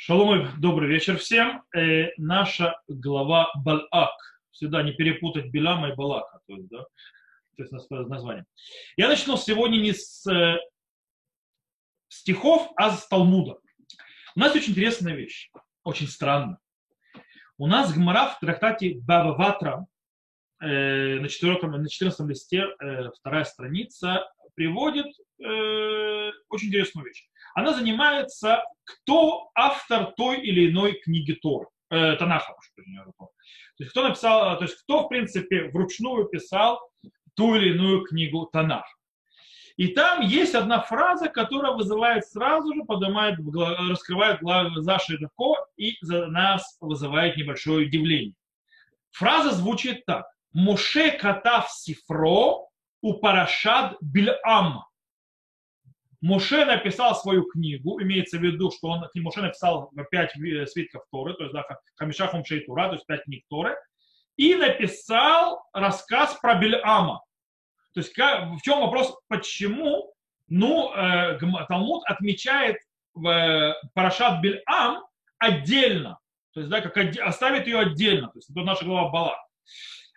Шалом, добрый вечер всем. Э, наша глава Балак. Всегда не перепутать Белама и Балака. То есть, да, то есть название. Я начну сегодня не с э, стихов, а с Талмуда. У нас очень интересная вещь. Очень странно. У нас Гмара в трактате Баба Ватра э, на, 4, на 14 листе, э, вторая страница, приводит э, очень интересную вещь. Она занимается, кто автор той или иной книги Тор, э, Танаха. То есть кто написал, то есть кто, в принципе, вручную писал ту или иную книгу Танах. И там есть одна фраза, которая вызывает сразу же, поднимает, раскрывает глаза широко и за нас вызывает небольшое удивление. Фраза звучит так. Моше катав сифро у парашад Бильам. Моше написал свою книгу, имеется в виду, что он, Моше написал пять свитков Торы, то есть да, Хамишахум Шейтура, то есть пять книг Торы, и написал рассказ про Бельама. То есть как, в чем вопрос, почему? Ну, э, Талмуд отмечает э, Парашат Бельам отдельно, то есть да, как оставит ее отдельно, то есть это наша глава Бала.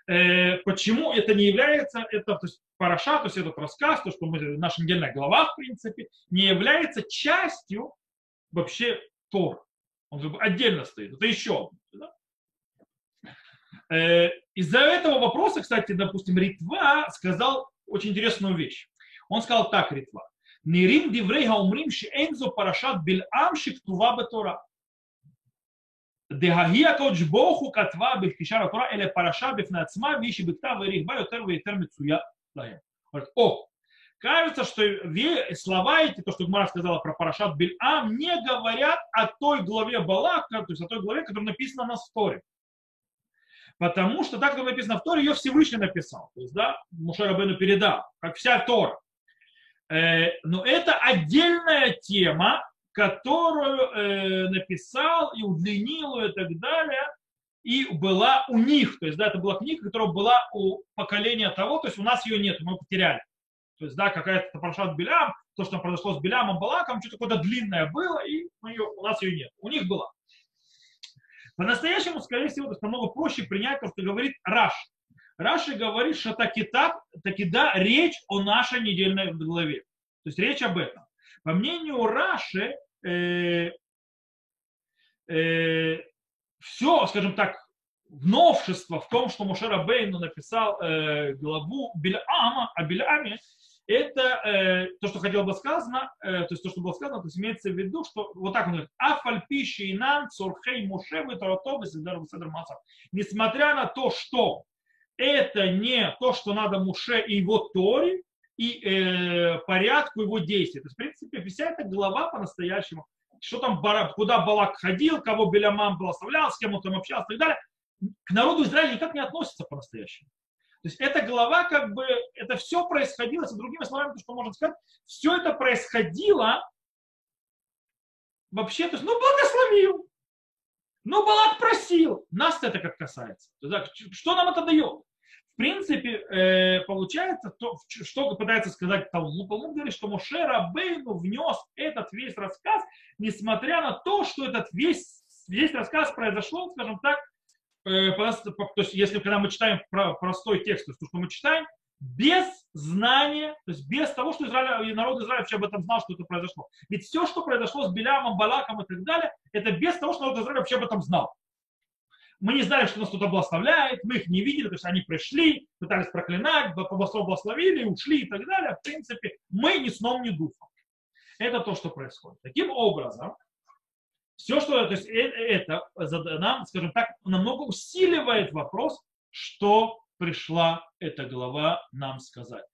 Э, почему это не является, это, то есть параша, то есть этот рассказ, то, что мы, наша недельная глава, в принципе, не является частью вообще Тор. Он как бы отдельно стоит. Это еще да? Э, из-за этого вопроса, кстати, допустим, Ритва сказал очень интересную вещь. Он сказал так, Ритва. Нирим диврей умрим шиэнзо парашат бильам шиктува бетора. דההיא הקודש ברוך הוא כתבה בכתישה לתורה, אלא פרשה בפני עצמה, והיא שבכתב והרחבה יותר ויותר מצויה лаем. Говорит, о, кажется, что слова эти, то, что Гмара сказала про Парашат Бильам, не говорят о той главе Балака, то есть о той главе, которая написана на Сторе. Потому что так, как написано в Торе, ее Всевышний написал. То есть, да, Муше Рабену передал, как вся Тора. Э, но это отдельная тема, которую э, написал и удлинил и так далее и была у них, то есть, да, это была книга, которая была у поколения того, то есть у нас ее нет, мы потеряли. То есть, да, какая-то Парашат Белям, то, что произошло с Белямом Балаком, что-то какое-то длинное было, и ее, у нас ее нет. У них была. По-настоящему, скорее всего, это намного проще принять то, что говорит Раш. Раши говорит, что таки так, таки да, речь о нашей недельной главе. То есть речь об этом. По мнению Раши, э, э, все, скажем так, новшество в том, что Мушера Бейну написал э, главу Биляама, о Биляаме, это э, то, что хотел бы сказано, э, то есть то, что было сказано, то есть имеется в виду, что вот так он говорит, афальпиши и нам цурхей мушевы таратовы Несмотря на то, что это не то, что надо Муше и его Торе, и э, порядку его действий. То есть, в принципе, вся эта глава по-настоящему что там, куда Балак ходил, кого Белямам благословлял, с кем он там общался и так далее, к народу Израиля никак не относится по-настоящему. То есть эта глава, как бы, это все происходило, с другими словами, то, что можно сказать, все это происходило вообще, то есть, ну, благословил, ну, Балак просил, нас это как касается. Что нам это дает? В принципе, э, получается, то, что пытается сказать Талмуд. Талмуд говорит, что Моше Рабейну внес этот весь рассказ, несмотря на то, что этот весь, весь рассказ произошел, скажем так, э, то есть если когда мы читаем про, простой текст, то, что мы читаем, без знания, то есть без того, что Израиль, народ Израиля вообще об этом знал, что это произошло. Ведь все, что произошло с Белямом, Балаком и так далее, это без того, что народ Израиля вообще об этом знал мы не знали, что нас кто-то благословляет, мы их не видели, то есть они пришли, пытались проклинать, благословили, ушли и так далее. В принципе, мы ни сном, ни духом. Это то, что происходит. Таким образом, все, что то есть, э, это нам, скажем так, намного усиливает вопрос, что пришла эта глава нам сказать.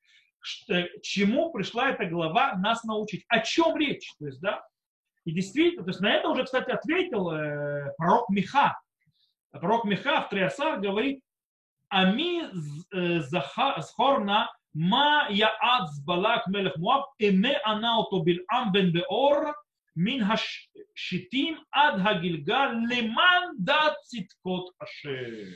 Э, чему пришла эта глава нас научить? О чем речь? То есть, да, и действительно, то есть на это уже, кстати, ответил э, пророк Миха, пророк Миха в Триасар говорит, Ами зхорна ма яад балак мелех Муаб, эме ана ото бильам бен беор, мин хашитим ад хагилгал леман дат циткот ашер.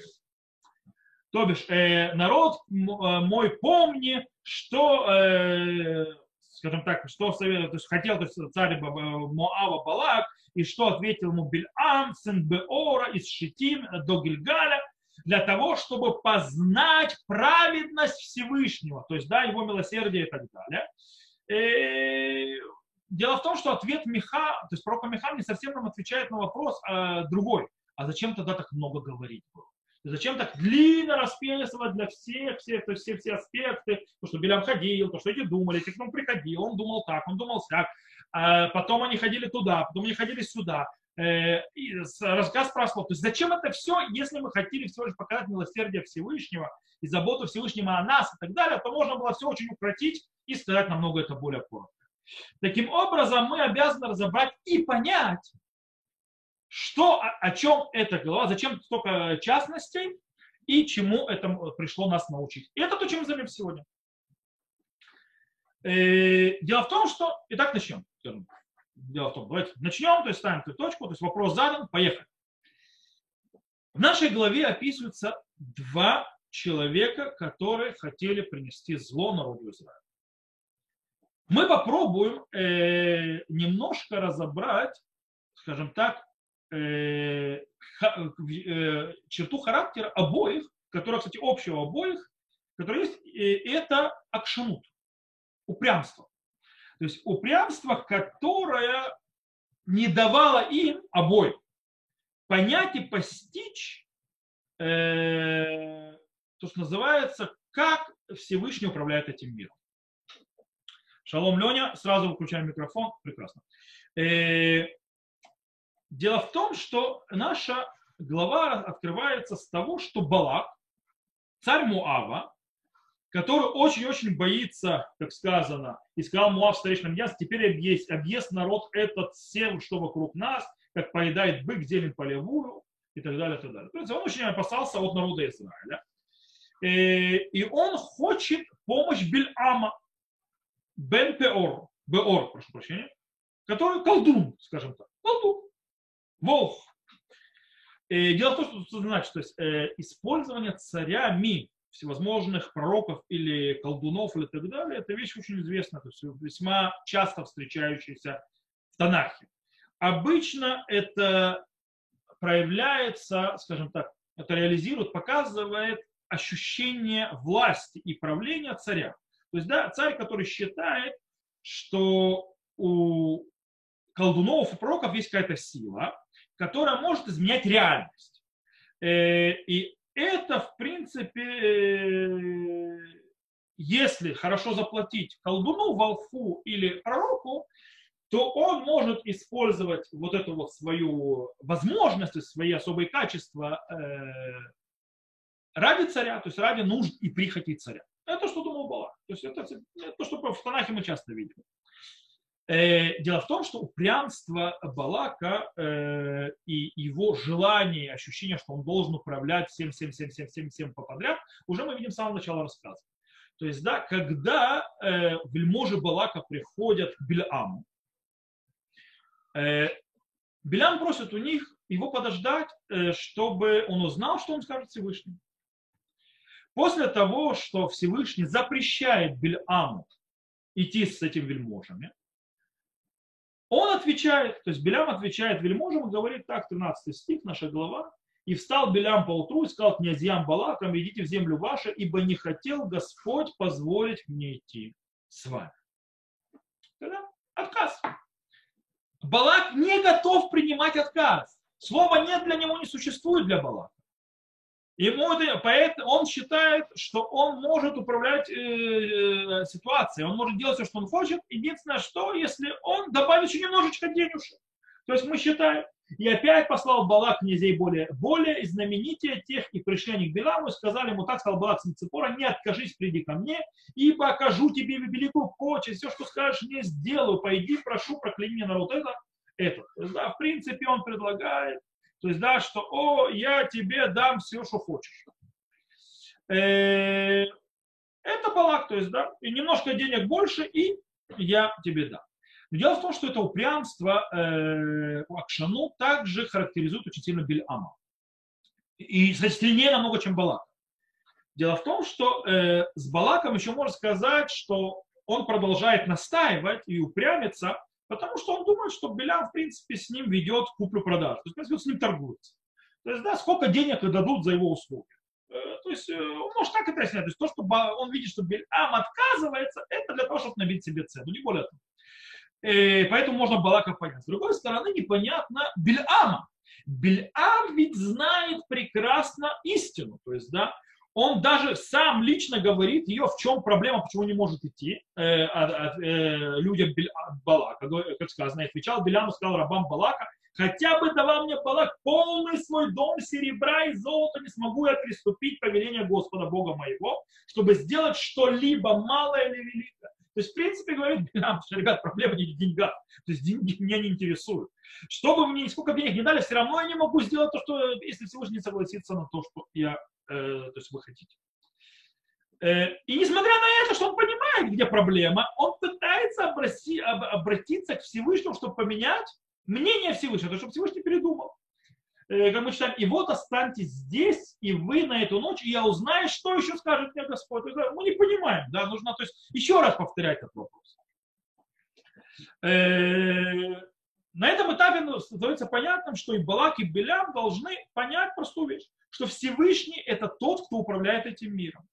То бишь, э, народ мой, помни, что э, скажем так, что то есть, хотел то есть, царь Моава Балак, и что ответил ему Бильам, сын Беора, из Шитим до Гильгаля, для того, чтобы познать праведность Всевышнего, то есть, да, его милосердие и так далее. И дело в том, что ответ Миха, то есть пророка Миха не совсем нам отвечает на вопрос а, другой. А зачем тогда так много говорить было? Зачем так длинно расписывать для всех, всех, то есть все, все аспекты, то, что Белям ходил, то, что эти думали, те, кто приходил, он думал так, он думал так, а потом они ходили туда, потом они ходили сюда, э, и рассказ про То есть зачем это все, если мы хотели всего лишь показать милосердие Всевышнего и заботу Всевышнего о нас и так далее, то можно было все очень укротить и сказать намного это более коротко. Таким образом, мы обязаны разобрать и понять, что, о, о чем эта глава, зачем столько частностей и чему это пришло нас научить. И это то, чем мы займемся сегодня. Э, дело в том, что... Итак, начнем. Дело в том, давайте начнем, то есть ставим эту точку, то есть вопрос задан, поехали. В нашей главе описываются два человека, которые хотели принести зло народу Израиля. Мы попробуем э, немножко разобрать, скажем так, черту характера обоих, которая, кстати, общего обоих, которая есть, это акшанут, упрямство. То есть упрямство, которое не давало им обоим понять и постичь э, то, что называется, как Всевышний управляет этим миром. Шалом, Леня, сразу выключаем микрофон. Прекрасно. Э, Дело в том, что наша глава открывается с того, что Балак, царь Муава, который очень-очень боится, как сказано, и сказал Муав старейшинам ясно, теперь объест, объест народ этот всем, что вокруг нас, как поедает бык зелень полевую, и так далее, и так далее. То есть он очень опасался от народа Израиля. Э, и он хочет помощь Бельама, Бен Пеор, Беор, прошу прощения, который колдун, скажем так, колдун. Волх. И дело в том, что это значит, то есть э, использование царями всевозможных пророков или колдунов или так далее, это вещь очень известная, то есть весьма часто встречающаяся в Танахе. Обычно это проявляется, скажем так, это реализирует, показывает ощущение власти и правления царя. То есть, да, царь, который считает, что у колдунов и пророков есть какая-то сила, которая может изменять реальность. Э, и это, в принципе, э, если хорошо заплатить колдуну, волфу или пророку, то он может использовать вот эту вот свою возможность, свои особые качества э, ради царя, то есть ради нужд и прихоти царя. Это что думал Балак. То есть это, это то, что в Танахе мы часто видим. Э, дело в том, что упрямство Балака э, и его желание, ощущение, что он должен управлять всем, всем, всем, всем, всем, всем подряд, уже мы видим с самого начала рассказа. То есть, да, когда э, вельможи Балака приходят к Бельаму, э, Белям просит у них его подождать, э, чтобы он узнал, что он скажет Всевышнему. После того, что Всевышний запрещает Бельаму идти с этими вельможами, он отвечает, то есть Белям отвечает вельможам и говорит так, 13 стих, наша глава. И встал Белям поутру и сказал князьям Балакам, идите в землю вашу, ибо не хотел Господь позволить мне идти с вами. Тогда отказ. Балак не готов принимать отказ. Слова нет для него не существует для Балака. Ему это, поэтому он считает, что он может управлять э, э, ситуацией, он может делать все, что он хочет. Единственное, что если он добавит еще немножечко денежек. То есть мы считаем, и опять послал Балак князей более, более знаменитее тех, и пришли они к Биламу и сказали ему, так сказал Балак сын Ципора, не откажись, приди ко мне, и покажу тебе великую почесть, все, что скажешь, не сделаю, пойди, прошу, прокляни меня народ. Это, это. Да, в принципе, он предлагает то есть, да, что, о, я тебе дам все, что хочешь. Э, это балак, то есть, да, и немножко денег больше, и я тебе дам. Но дело в том, что это упрямство э, Акшану также характеризует очень сильно Бельама. И, кстати, сильнее намного, чем Балак. Дело в том, что э, с Балаком еще можно сказать, что он продолжает настаивать и упрямиться, потому что он думает, что Белям, в принципе, с ним ведет куплю-продажу. То есть, в принципе, он с ним торгуется. То есть, да, сколько денег дадут за его услуги. Э, то есть, э, он может так это снять. То есть, то, что он видит, что Белям отказывается, это для того, чтобы набить себе цену, не более того. И поэтому можно Балака понять. С другой стороны, непонятно Бельама. Бельам ведь знает прекрасно истину. То есть, да, он даже сам лично говорит ее, в чем проблема, почему не может идти э, от, от, э, людям Балака. Как сказано, отвечал Беляму, сказал рабам Балака, хотя бы давал мне Балак полный свой дом серебра и золота, не смогу я приступить повеление Господа Бога моего, чтобы сделать что-либо малое или великое. То есть, в принципе, говорит Билам, что, ребят, проблема не в деньгах. То есть, деньги меня не интересуют. Что бы мне, сколько денег не дали, все равно я не могу сделать то, что, если Всевышний не согласится на то, что я Э, то есть вы хотите. Э, и несмотря на это, что он понимает, где проблема, он пытается обрати, обратиться к Всевышнему, чтобы поменять мнение Всевышнего, чтобы Всевышний передумал. Э, как мы читаем, и вот останьтесь здесь, и вы на эту ночь, и я узнаю, что еще скажет мне Господь. Мы не понимаем, да, нужно то есть, еще раз повторять этот вопрос. На этом этапе ну, становится понятным, что и Балак, и Белям должны понять простую вещь что Всевышний это тот, кто управляет этим миром.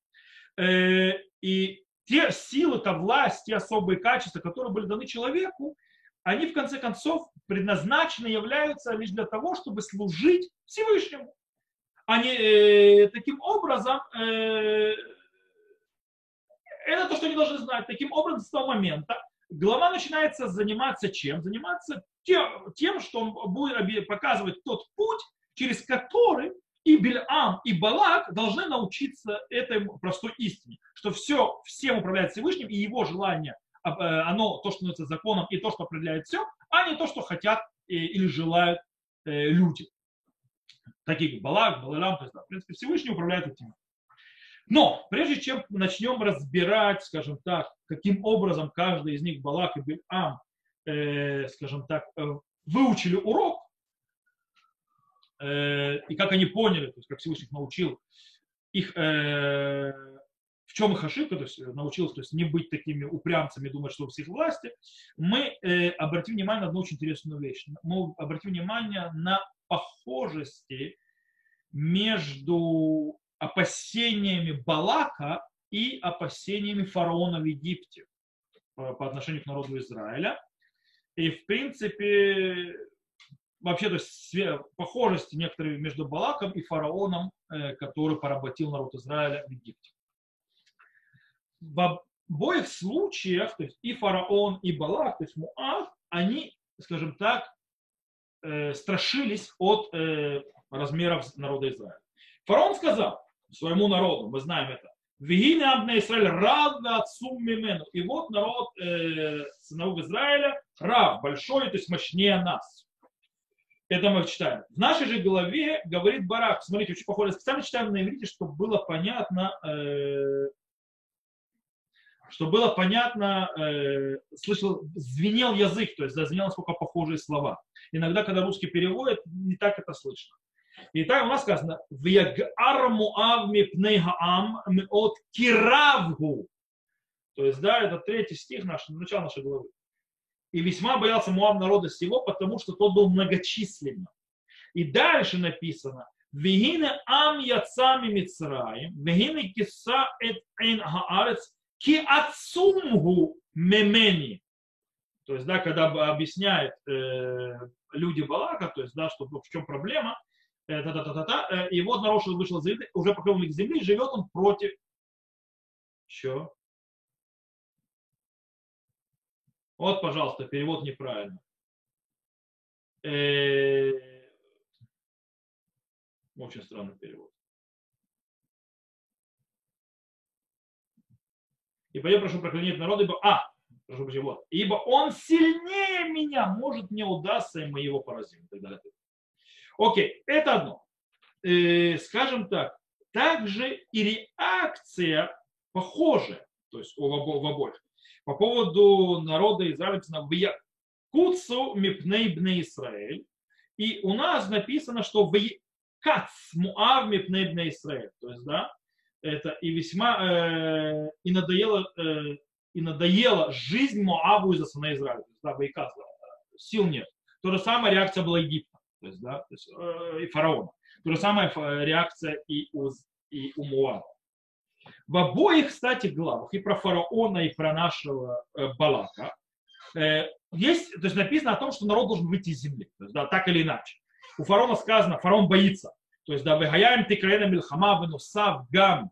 Э, и те силы, та власть, те особые качества, которые были даны человеку, они в конце концов предназначены являются лишь для того, чтобы служить Всевышнему. Они э, таким образом, э, это то, что они должны знать. Таким образом, с того момента глава начинается заниматься чем? Заниматься тем, тем что он будет показывать тот путь, через который и Бельам, и Балак должны научиться этой простой истине, что все, всем управляет Всевышним, и его желание, э, оно то, что становится законом, и то, что определяет все, а не то, что хотят э, или желают э, люди. Такие как Балак, Баларам, то есть, да, в принципе, Всевышний управляет этим. Но прежде чем начнем разбирать, скажем так, каким образом каждый из них, Балак и Бельам, скажем так, выучили урок, Э, и как они поняли, то есть как Всевышний научил, их, э, в чем их ошибка, то есть научился то есть не быть такими упрямцами, думать, что у всех власти, мы э, обратим внимание на одну очень интересную вещь. Мы обратим внимание на похожести между опасениями Балака и опасениями фараона в Египте по, по отношению к народу Израиля. И, в принципе, вообще, то есть похожести некоторые между Балаком и фараоном, э, который поработил народ Израиля в Египте. В обоих случаях, то есть и фараон, и Балак, то есть Муав, они, скажем так, э, страшились от э, размеров народа Израиля. Фараон сказал своему народу, мы знаем это, Вегине Абне Израиль рад отцу мимену. И вот народ э, сынов Израиля, рав, большой, то есть мощнее нас. Это мы читаем. В нашей же голове говорит Барак. Смотрите, очень похоже. Специально читаем на иврите, чтобы было понятно, э, чтобы было понятно, э, слышал, звенел язык, то есть зазвенел насколько похожие слова. Иногда, когда русский переводит, не так это слышно. Итак, у нас сказано, «Вягар муав мипней хаам от киравгу». То есть, да, это третий стих, наш, начало нашей главы и весьма боялся Муав народа всего, потому что тот был многочисленным. И дальше написано, Вегине ам яцами Мицраим, вегине киса эт эйн хаарец, ки ацумгу мемени. То есть, да, когда объясняют э, люди Балака, то есть, да, что в чем проблема, э, та -та -та -та -та, э, и вот народ вышел из земли, уже покрыл к земли, живет он против. Что? Вот, пожалуйста, перевод неправильно. Э, очень странный перевод. Ибо я прошу проклянить народ, ибо... А, прошу прощения, вот. Ибо он сильнее меня, может не удастся, и мы его поразим. И так далее. Окей, это одно. Э, скажем так, также и реакция похожая, то есть в обоих по поводу народа Израиля написано Куцу мипней бне Израиль. И у нас написано, что Кац муав мипней бне Израиль. То есть, да, это и весьма, э, и надоело, э, и надоела жизнь Моаву из-за сына Израиля. То есть, да, Байка, сил нет. То же самое реакция была Египта, то есть, да, то есть, э, и фараона. То же самое реакция и у, и у Моава. В обоих, кстати, главах, и про фараона, и про нашего э, Балака, э, есть, то есть написано о том, что народ должен выйти из земли. То есть, да, так или иначе. У фараона сказано, фараон боится. То есть, да, вегаяем тикаена милхама венусав гам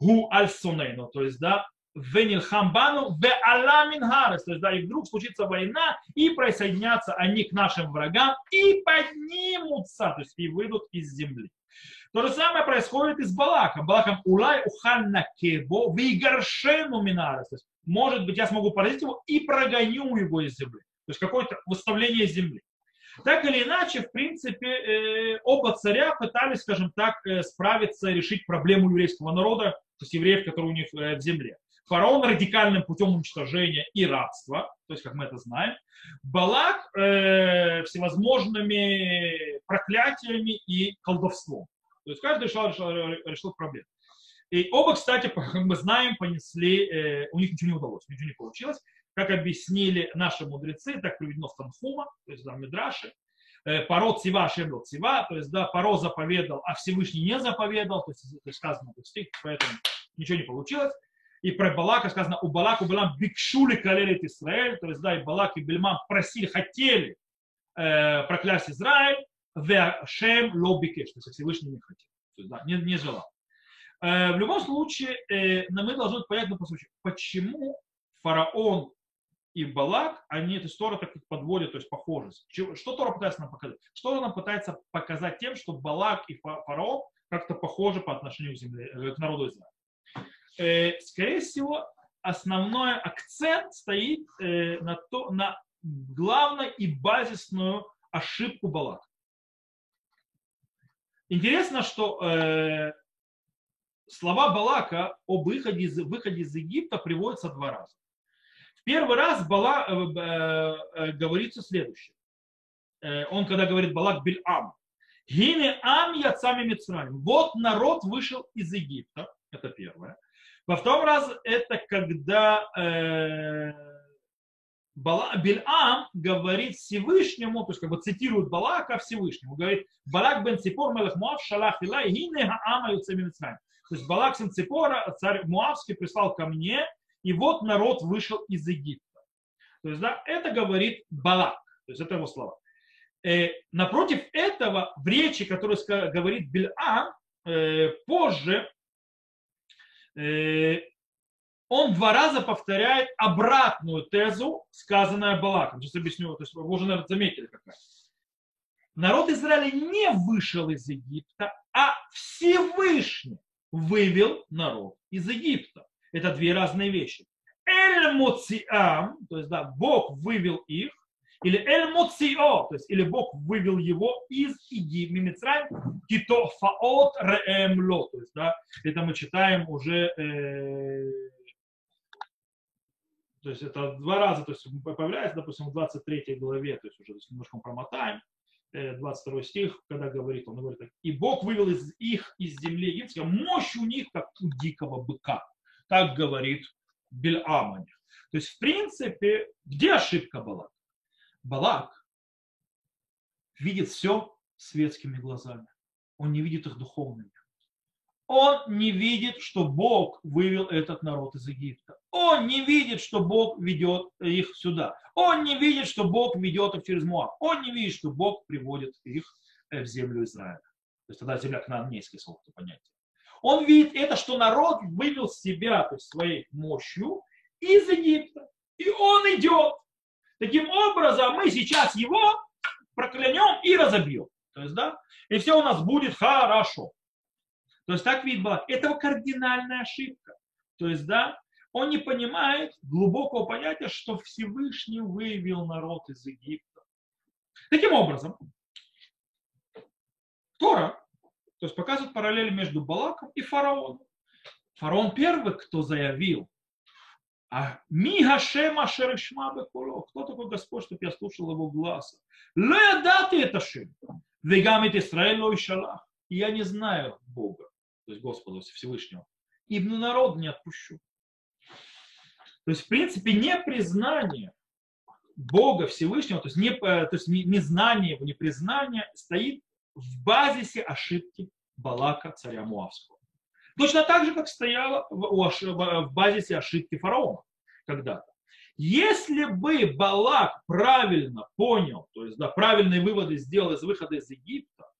гу аль То есть, да, венилхамбану в аламин харес. То есть, да, и вдруг случится война, и присоединятся они к нашим врагам, и поднимутся, то есть, и выйдут из земли. То же самое происходит и с Балаком. Балаком улай уханна кебо вигаршену минарес. Может быть, я смогу поразить его и прогоню его из земли. То есть какое-то выставление земли. Так или иначе, в принципе, э, оба царя пытались, скажем так, э, справиться, решить проблему еврейского народа, то есть евреев, которые у них э, в земле. Фараон радикальным путем уничтожения и рабства, то есть, как мы это знаем. Балак э, всевозможными проклятиями и колдовством. То есть каждый решил, решил, решил проблему. И оба, кстати, мы знаем, понесли, э, у них ничего не удалось, ничего не получилось. Как объяснили наши мудрецы, так приведено в Танхума, то есть в Мидраше, э, Паро цива шебло цива, то есть да, Паро заповедал, а Всевышний не заповедал, то есть, то есть сказано в стих, поэтому ничего не получилось. И про Балака сказано, у Балака Балам бикшули калелит Израиль, то есть, да, и Балак и Бельмам просили, хотели э, проклясть Израиль, Шем лобикеш, то есть Всевышний не хотел, то есть, да, не, не желал. Э, в любом случае, э, мы должны понять, ну, почему фараон и Балак, они эту сторону так подводят, то есть похожесть. Что Тора пытается нам показать? Что она пытается показать тем, что Балак и фараон как-то похожи по отношению к, земле, э, к народу Израиля? Э, скорее всего, основной акцент стоит э, на, то, на главной и базисную ошибку Балака. Интересно, что э, слова Балака об выходе из, выходе из Египта приводятся два раза. В первый раз Бала, э, э, э, говорится следующее. Э, он когда говорит Балак Бильам. Гине ам яцами Мицраим. Вот народ вышел из Египта. Это первое. Во втором раз это когда э, Бильам говорит Всевышнему, то есть как бы цитирует Балака Всевышнему, говорит Балак бен Ципор мелех Муав шалах илай гине хаама То есть Балак сын Ципора, царь Муавский, прислал ко мне, и вот народ вышел из Египта. То есть, да, это говорит Балак, то есть это его слова. Э, напротив этого, в речи, которую говорит Бильам, э, позже Э, он два раза повторяет обратную тезу, сказанную Балаком. Сейчас объясню, то есть вы уже, наверное, заметили какая. Народ Израиля не вышел из Египта, а Всевышний вывел народ из Египта. Это две разные вещи. Эль Моциам, то есть да, Бог вывел их, или Эль Моцио, то есть или Бог вывел его из Мимицраим, Кито Фаот Реэмло, то есть да, это мы читаем уже, э, то есть это два раза, то есть появляется, допустим, в 23 главе, то есть уже то есть немножко промотаем, 22 э, стих, когда говорит, он говорит так, и Бог вывел из их из земли египетской, мощь у них, как у дикого быка. Так говорит Бельам То есть, в принципе, где ошибка была? Балак видит все светскими глазами. Он не видит их духовными. Он не видит, что Бог вывел этот народ из Египта. Он не видит, что Бог ведет их сюда. Он не видит, что Бог ведет их через Муав. Он не видит, что Бог приводит их э, в землю Израиля. То есть тогда земля кнаанейское слово, это понятие. Он видит это, что народ вывел себя, то есть своей мощью из Египта. И он идет. Таким образом, мы сейчас его проклянем и разобьем. То есть, да, и все у нас будет хорошо. То есть так Балак. Это кардинальная ошибка. То есть, да, он не понимает глубокого понятия, что Всевышний вывел народ из Египта. Таким образом, Тора, то есть показывает параллель между Балаком и фараоном. Фараон первый, кто заявил, а ми Гашем Ашеришма Бекуло. Кто такой Господь, чтобы я слушал его глаза? Ле дати это шим. Вегамит Исраэль и шалах. Я не знаю Бога, то есть Господа Всевышнего. И народ не отпущу. То есть, в принципе, непризнание Бога Всевышнего, то есть, не, то есть незнание его, непризнание стоит в базисе ошибки Балака, царя Муавского. Точно так же, как стояло в базисе ошибки фараона когда-то. Если бы Балак правильно понял, то есть да, правильные выводы сделал из выхода из Египта,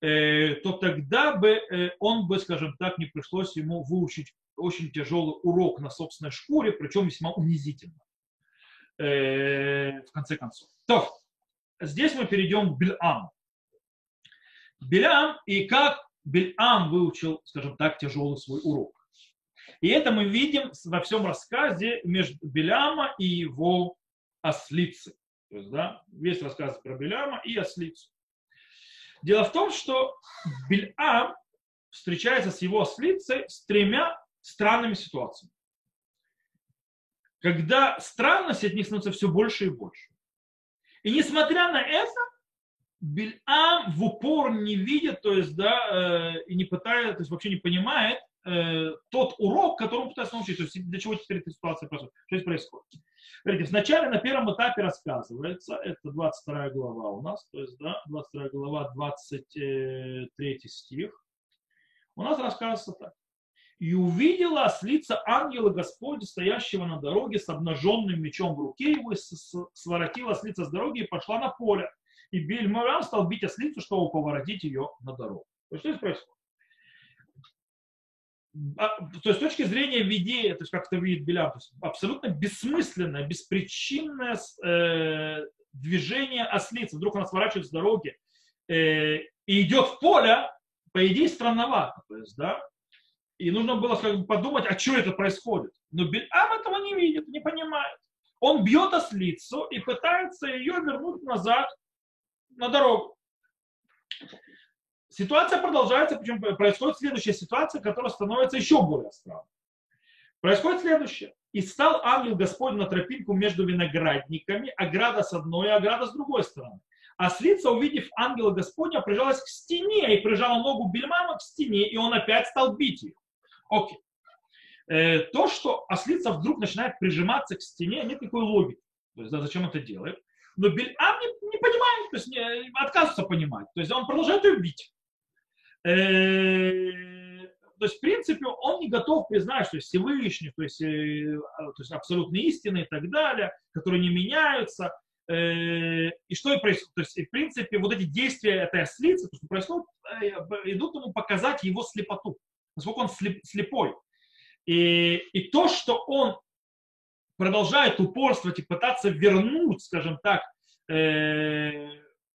э, то тогда бы э, он бы, скажем так, не пришлось ему выучить очень тяжелый урок на собственной шкуре, причем весьма унизительно. Э, в конце концов. То, здесь мы перейдем к Бельаму. Белям и как Бельам выучил, скажем так, тяжелый свой урок. И это мы видим во всем рассказе между Беляма и его ослицы. То есть, да, весь рассказ про Беляма и ослицу. Дело в том, что Бельам встречается с его ослицей с тремя странными ситуациями. Когда странность от них становится все больше и больше. И несмотря на это, Бильам в упор не видит, то есть, да, э, и не пытается, то есть вообще не понимает э, тот урок, который он пытается научить, то есть для чего теперь эта ситуация происходит, что здесь происходит. Смотрите, вначале на первом этапе рассказывается, это 22 глава у нас, то есть, да, 22 глава, 23 стих, у нас рассказывается так. И увидела ослица ангела Господня, стоящего на дороге с обнаженным мечом в руке его, и своротила ослица с дороги и пошла на поле и Бельмарам стал бить ослицу, чтобы поворотить ее на дорогу. То есть, что здесь происходит? А, то есть с точки зрения видея, то есть как это видит Белям, то есть абсолютно бессмысленное, беспричинное э, движение ослицы. Вдруг она сворачивает с дороги э, и идет в поле, по идее, странновато. То есть, да? И нужно было как бы, подумать, а что это происходит. Но Бельам этого не видит, не понимает. Он бьет ослицу и пытается ее вернуть назад на дорогу. Ситуация продолжается, причем происходит следующая ситуация, которая становится еще более странной. Происходит следующее. И стал ангел Господь на тропинку между виноградниками, ограда с одной, ограда с другой стороны. А слица, увидев ангела Господня, прижалась к стене и прижала ногу Бельмама к стене, и он опять стал бить ее. Окей. Э, то, что ослица вдруг начинает прижиматься к стене, нет никакой логики. То есть, да, зачем это делает? Но Бельам не, не понимает, то есть не, отказывается понимать. То есть он продолжает ее бить. Э, то есть, в принципе, он не готов признать, что Всевышний, то есть, э, то есть абсолютные истины и так далее, которые не меняются. Э, и что и происходит? То есть, в принципе, вот эти действия этой ослицы, то, что происходит, идут ему показать его слепоту, насколько он слеп, слепой. И, и то, что он продолжает упорствовать и пытаться вернуть, скажем так, э,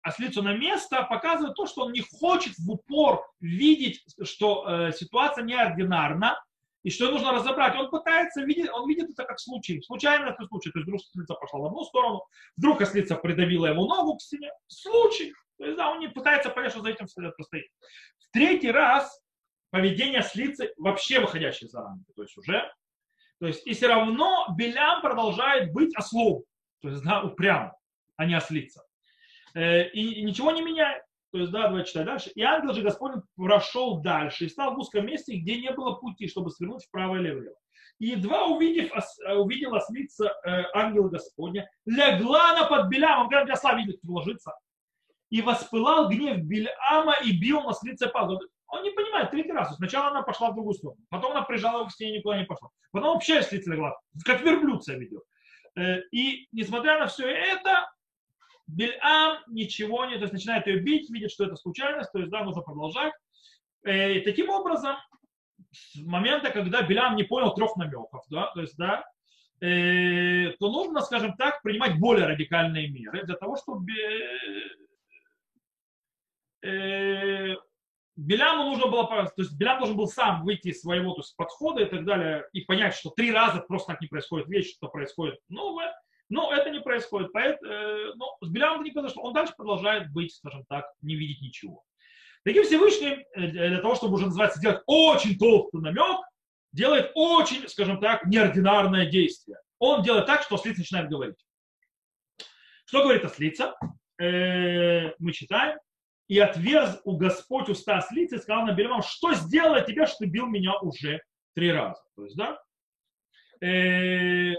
ослицу на место, показывает то, что он не хочет в упор видеть, что э, ситуация неординарна, и что нужно разобрать. Он пытается видеть, он видит это как случай, случайно это случай. То есть вдруг ослица пошла в одну сторону, вдруг ослица придавила его ногу к стене. Случай. То есть, да, он не пытается понять, что за этим стоит. В третий раз поведение ослицы вообще выходящее за рамки. То есть уже то есть, и все равно Белям продолжает быть ослом, то есть, да, упрям, а не ослица. Э, и, ничего не меняет. То есть, да, давай читать дальше. И ангел же Господень прошел дальше и стал в узком месте, где не было пути, чтобы свернуть вправо или влево. И едва увидев, э, увидела ослица э, ангела Господня, легла на под Белямом, когда славы видит, ложится. И воспылал гнев Бельама и бил на слице Павла. Он не понимает, третий раз. Сначала она пошла в другую сторону, потом она прижала его к стене, никуда не пошла. Потом вообще с лица легла, как верблюд себя ведет. Э, и несмотря на все это, Бельам ничего не, то есть начинает ее бить, видит, что это случайность, то есть да, нужно продолжать. Э, и таким образом, с момента, когда Белям не понял трех намеков, да, то есть, да, э, то нужно, скажем так, принимать более радикальные меры для того, чтобы Беляму нужно было, то есть Белям должен был сам выйти из своего то есть, подхода и так далее, и понять, что три раза просто так не происходит вещь, что происходит новое, но это не происходит. Поэтому, э, но с Белямом это не произошло. Он дальше продолжает быть, скажем так, не видеть ничего. Таким Всевышним, э, для того, чтобы уже называется сделать очень толстый намек, делает очень, скажем так, неординарное действие. Он делает так, что ослица начинает говорить. Что говорит ослица? Э, мы читаем и отверз у Господь уста ослицы и сказал на Белемам, что сделала тебе, что ты бил меня уже три раза. То есть, да? э,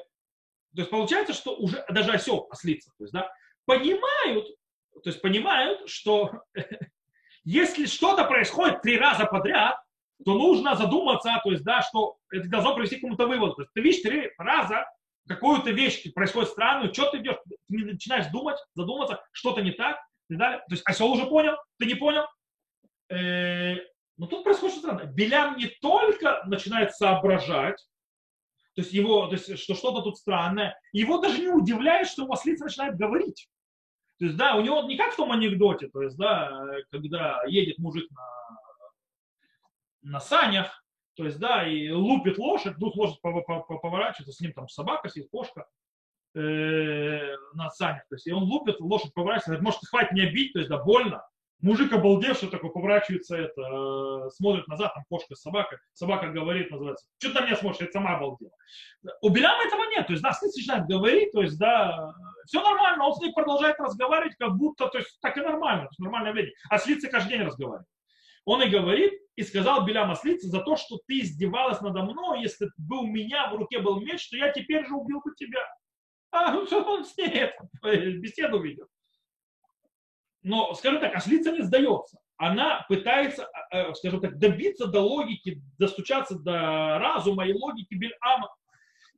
то есть получается, что уже даже осел, ослица, то есть, да, понимают, то есть понимают, что если что-то происходит три раза подряд, то нужно задуматься, то есть, да, что это должно привести к какому-то выводу. То есть ты видишь три раза какую-то вещь происходит странную, что ты идешь, ты начинаешь думать, задуматься, что-то не так, и далее. То есть осел уже понял, ты не понял. Э, но тут происходит что странное. Белям не только начинает соображать, то есть его, то есть, что что-то тут странное, его даже не удивляет, что его ослица начинает говорить. То есть, да, у него не как в том анекдоте, то есть, да, когда едет мужик на, на санях, то есть, да, и лупит лошадь, тут лошадь поворачивается, с ним там собака сидит, кошка э, на санях, то есть, и он лупит, лошадь поворачивается, говорит, может, хватит не бить, то есть, да, больно, Мужик обалдевший такой поворачивается, это, э, смотрит назад, там кошка с собакой, собака говорит, называется, что ты меня смотришь, я сама обалдела. У Беляма этого нет, то есть, да, сын начинает говорить, то есть, да, все нормально, он с ней продолжает разговаривать, как будто, то есть, так и нормально, то есть, нормальное время. А слицы каждый день разговаривает. Он и говорит, и сказал Белям ослице за то, что ты издевалась надо мной, если бы у меня в руке был меч, то я теперь же убил бы тебя. А, что он с ней это, беседу ведет но, скажем так, ослица не сдается. Она пытается, э, э, скажем так, добиться до логики, достучаться до разума и логики Бельама,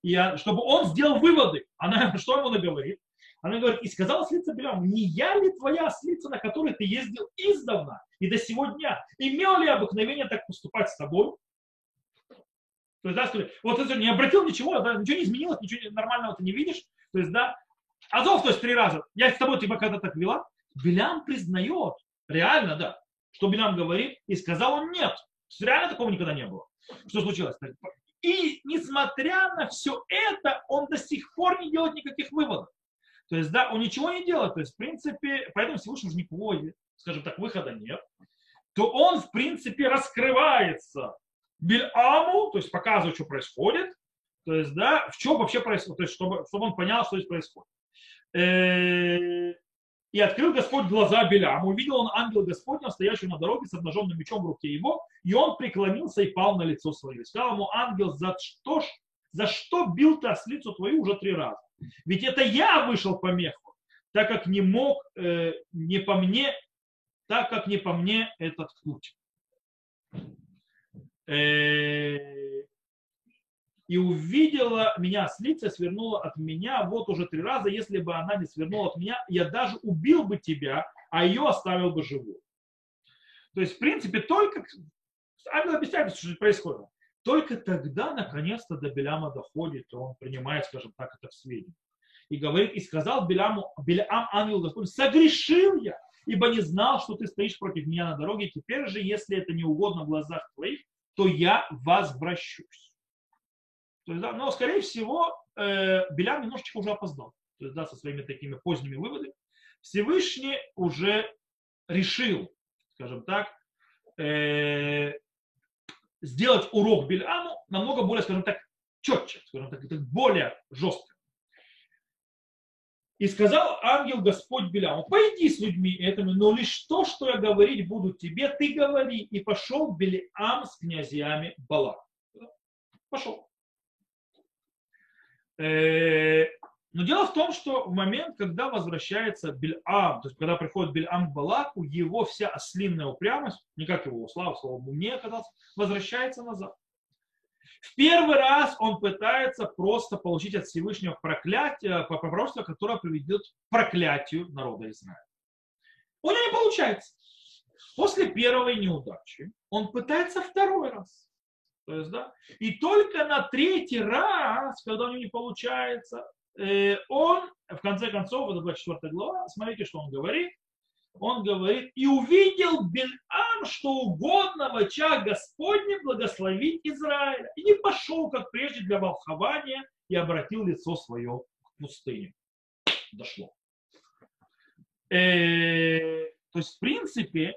и, чтобы он сделал выводы. Она, что ему она говорит? Она говорит, и сказала ослица Белям, не я ли твоя ослица, на которой ты ездил издавна и до сегодня? Имел ли обыкновение так поступать с тобой? То есть, да, скажи, вот ты не обратил ничего, да, ничего не изменилось, ничего нормального ты не видишь. То есть, да, Азов, то есть три раза. Я с тобой тебя когда так вела, Билям признает, реально, да, что Билям говорит, и сказал он нет. Реально такого никогда не было. Что случилось? И несмотря на все это, он до сих пор не делает никаких выводов. То есть, да, он ничего не делает. То есть, в принципе, поэтому Всевышний уже никакого, скажем так, выхода нет. То он, в принципе, раскрывается Бильаму, то есть показывает, что происходит. То есть, да, в чем вообще происходит, то есть, чтобы, чтобы он понял, что здесь происходит. Э, и открыл Господь глаза Белям. Увидел он ангела Господня, стоящего на дороге с обнаженным мечом в руке его, и он преклонился и пал на лицо свое. сказал ему ангел, за что, ж, за что бил ты ослицу твою уже три раза? Ведь это я вышел по меху, так как не мог, э, не по мне, так как не по мне этот путь. Э, и увидела меня ослица, свернула от меня вот уже три раза. Если бы она не свернула от меня, я даже убил бы тебя, а ее оставил бы живую. То есть, в принципе, только... Ангел объясняет, что происходит. Только тогда, наконец-то, до Беляма доходит, и он принимает, скажем так, это в сведения. И говорит, и сказал Беляму, Белям, ангел Господь, согрешил я, ибо не знал, что ты стоишь против меня на дороге. Теперь же, если это не угодно в глазах твоих, то я возвращусь. То есть, да, но, скорее всего, э, Белян немножечко уже опоздал. То есть, да, со своими такими поздними выводами. Всевышний уже решил, скажем так, э, сделать урок Бельаму намного более, скажем так, четче, скажем так, более жестко. И сказал ангел Господь Беляму, пойди с людьми этими, но лишь то, что я говорить буду тебе, ты говори. И пошел Белям с князьями Балак. Пошел. Э, но дело в том, что в момент, когда возвращается Бельам, то есть когда приходит Бельам к Балаку, его вся ослинная упрямость, не как его слава, слава мне оказался, возвращается назад. В первый раз он пытается просто получить от Всевышнего проклятие, пророчество, которое приведет к проклятию народа Израиля. У него не получается. После первой неудачи он пытается второй раз. То есть, да, и только на третий раз, когда у него не получается, э, он, в конце концов, это 24 глава, смотрите, что он говорит. Он говорит, и увидел Бельам, что угодно в очах Господнем благословить Израиля. И не пошел, как прежде, для волхования и обратил лицо свое к пустыне. Дошло. Э, то есть, в принципе,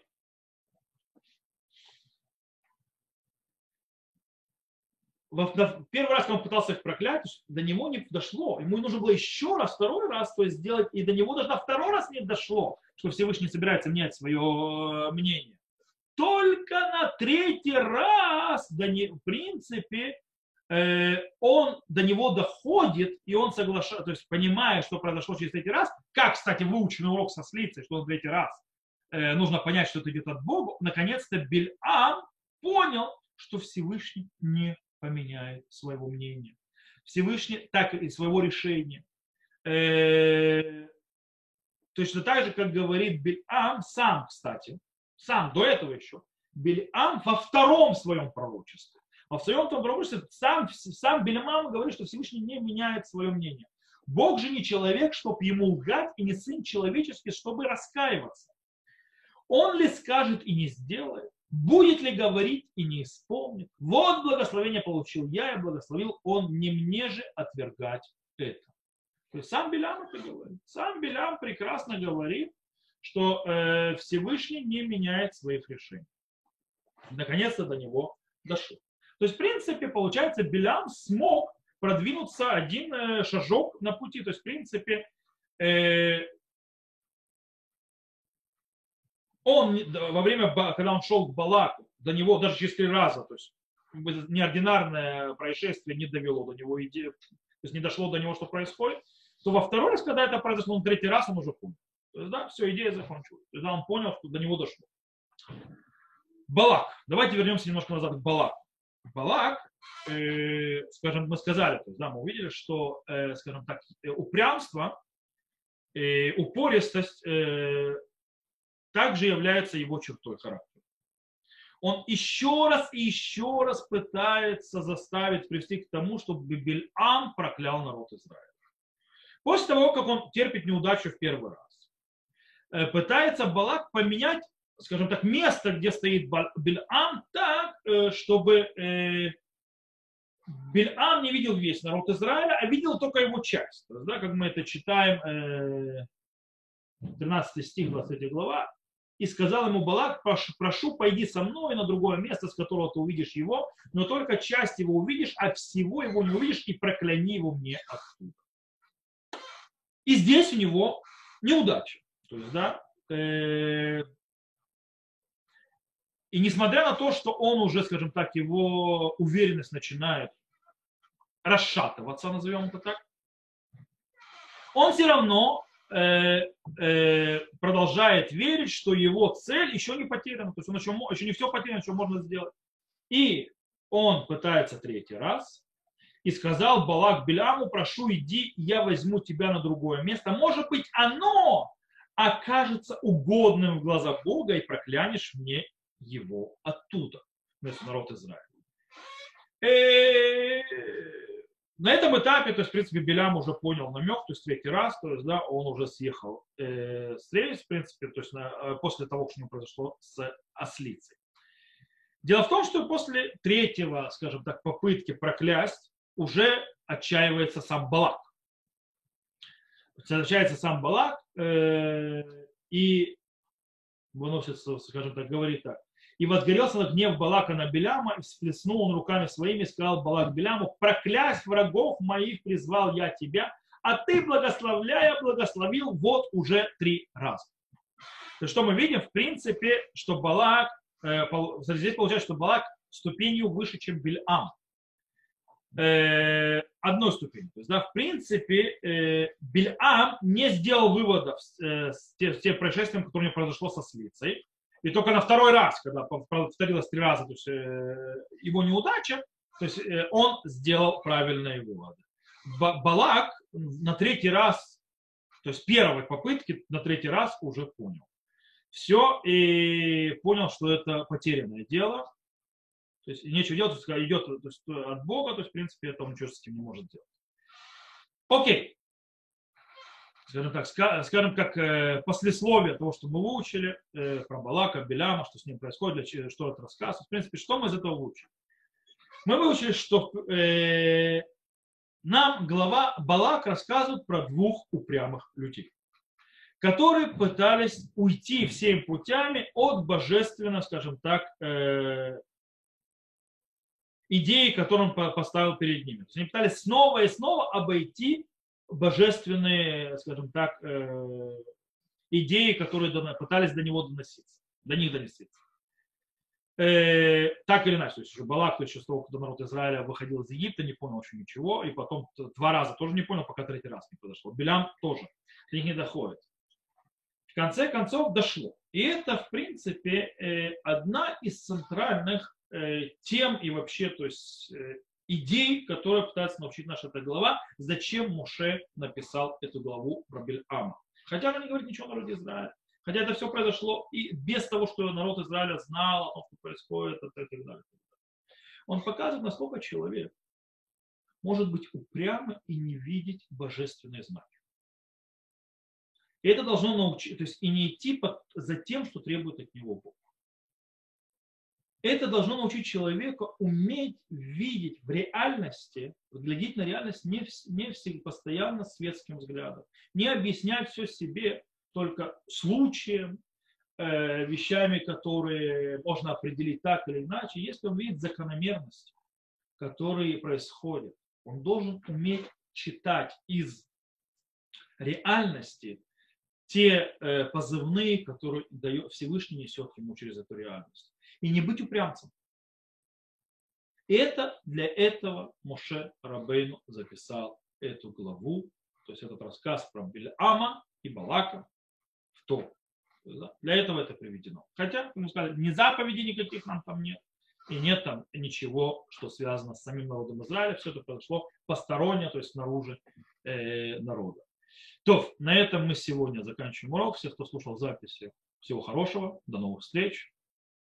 первый раз, когда он пытался их проклять, до него не дошло. Ему нужно было еще раз, второй раз то есть сделать, и до него даже на второй раз не дошло, что Всевышний собирается менять свое э, мнение. Только на третий раз, да не, в принципе, э, он до него доходит, и он соглашается, то есть понимая, что произошло через третий раз, как, кстати, выученный урок со слицей, что он третий раз, э, нужно понять, что это идет от Бога, наконец-то Бельам понял, что Всевышний не поменяет своего мнения. Всевышний так и своего решения. Э, точно так же, как говорит Бельам сам, кстати, сам до этого еще, Бельам во втором своем пророчестве. Во втором том пророчестве сам, сам Бельам говорит, что Всевышний не меняет свое мнение. Бог же не человек, чтобы ему лгать, и не сын человеческий, чтобы раскаиваться. Он ли скажет и не сделает? Будет ли говорить и не исполнит? Вот благословение получил я, и благословил он, не мне же отвергать это. То есть сам Белям это говорит. Сам Белям прекрасно говорит, что э, Всевышний не меняет своих решений. Наконец-то до него дошло. То есть, в принципе, получается, Белям смог продвинуться один э, шажок на пути. То есть, в принципе, э, он во время, когда он шел к Балаку, до него даже через три раза, то есть неординарное происшествие не довело до него идею, то есть не дошло до него, что происходит, то во второй раз, когда это произошло, он третий раз он уже понял. То есть, да, все, идея закончилась. То есть, да, он понял, что до него дошло. Балак. Давайте вернемся немножко назад к Балаку. Балак, э, скажем, мы сказали, то есть, да, мы увидели, что, э, скажем так, э, упрямство, э, упористость э, также является его чертой характера. Он еще раз и еще раз пытается заставить привести к тому, чтобы Бельам проклял народ Израиля. После того, как он терпит неудачу в первый раз, э, пытается Балак поменять, скажем так, место, где стоит Бельам, так, э, чтобы э, Бельам не видел весь народ Израиля, а видел только его часть. да, как мы это читаем, 13 стих, 23 глава, и сказал ему Балак, прошу, пойди со мной на другое место, с которого ты увидишь его, но только часть его увидишь, а всего его не увидишь, и прокляни его мне оттуда. И здесь у него неудача. То есть, да, э, и несмотря на то, что он уже, скажем так, его уверенность начинает расшатываться, назовем это так, он все равно продолжает верить, что его цель еще не потеряна, то есть он еще, еще не все потеряно, что можно сделать. И он пытается третий раз, и сказал Балак Беляму, прошу, иди, я возьму тебя на другое место. Может быть, оно окажется угодным в глазах Бога, и проклянешь мне его оттуда, вместо народ Израиля. На этом этапе, то есть, в принципе, Белям уже понял намек, то есть, третий раз, то есть, да, он уже съехал э, с рельс, в принципе, то есть, на, э, после того, что произошло с ослицей. Дело в том, что после третьего, скажем так, попытки проклясть, уже отчаивается сам Балак. Отчаивается сам Балак э, и выносится, скажем так, говорит так. И возгорелся гнев Балака на Беляма, и всплеснул он руками своими, и сказал Балак Беляму, проклясть врагов моих призвал я тебя, а ты, благословляя, благословил вот уже три раза. То есть, что мы видим, в принципе, что Балак, э, здесь получается, что Балак ступенью выше, чем Бельам. Э, одной ступени. То есть, да, в принципе, э, Бельам не сделал выводов с, э, с, тем, с тем происшествием, которое у него произошло со Слицей. И только на второй раз, когда повторилось три раза то есть, э, его неудача, то есть э, он сделал правильные выводы. Балак на третий раз, то есть первой попытки на третий раз уже понял. Все, и понял, что это потерянное дело. То есть нечего делать, то есть, идет то есть, от Бога, то есть, в принципе, это он ничего с этим не может делать. Окей скажем так, скажем как э, послесловие того, что мы выучили э, про Балака, Беляма, что с ним происходит, что это рассказ. В принципе, что мы из этого выучили? Мы выучили, что э, нам глава Балак рассказывает про двух упрямых людей, которые пытались уйти всеми путями от божественного, скажем так, идеи, которую он поставил перед ними. Они пытались снова и снова обойти божественные, скажем так, э, идеи, которые пытались до него доноситься, до них доноситься. э, так или иначе, то есть уже Балак, то есть еще когда народ Израиля выходил из Египта, не понял еще ничего, и потом два раза тоже не понял, пока третий раз не подошло. Белям тоже, до них не доходит. В конце концов дошло. И это, в принципе, э, одна из центральных э, тем и вообще, то есть э, идей, которые пытается научить наша эта глава, зачем Муше написал эту главу про Бельама. Хотя она не говорит ничего о народе Израиля. Хотя это все произошло и без того, что народ Израиля знал о том, что происходит, и так далее. Он показывает, насколько человек может быть упрямым и не видеть божественные знаки. И это должно научить, то есть и не идти под, за тем, что требует от него Бог. Это должно научить человека уметь видеть в реальности, глядеть на реальность не, не всегда постоянно светским взглядом, не объяснять все себе только случаем, э, вещами, которые можно определить так или иначе, если он видит закономерности, которые происходят. Он должен уметь читать из реальности те э, позывные, которые дает, Всевышний несет ему через эту реальность. И не быть упрямцем. Это для этого Моше Рабейну записал эту главу, то есть этот рассказ про Бельама и Балака, то. Для этого это приведено. Хотя, мы сказали, ни заповедей никаких нам там нет, и нет там ничего, что связано с самим народом Израиля. Все это произошло посторонне, то есть снаружи э, народа. То, на этом мы сегодня заканчиваем урок. Всех, кто слушал записи, всего хорошего. До новых встреч.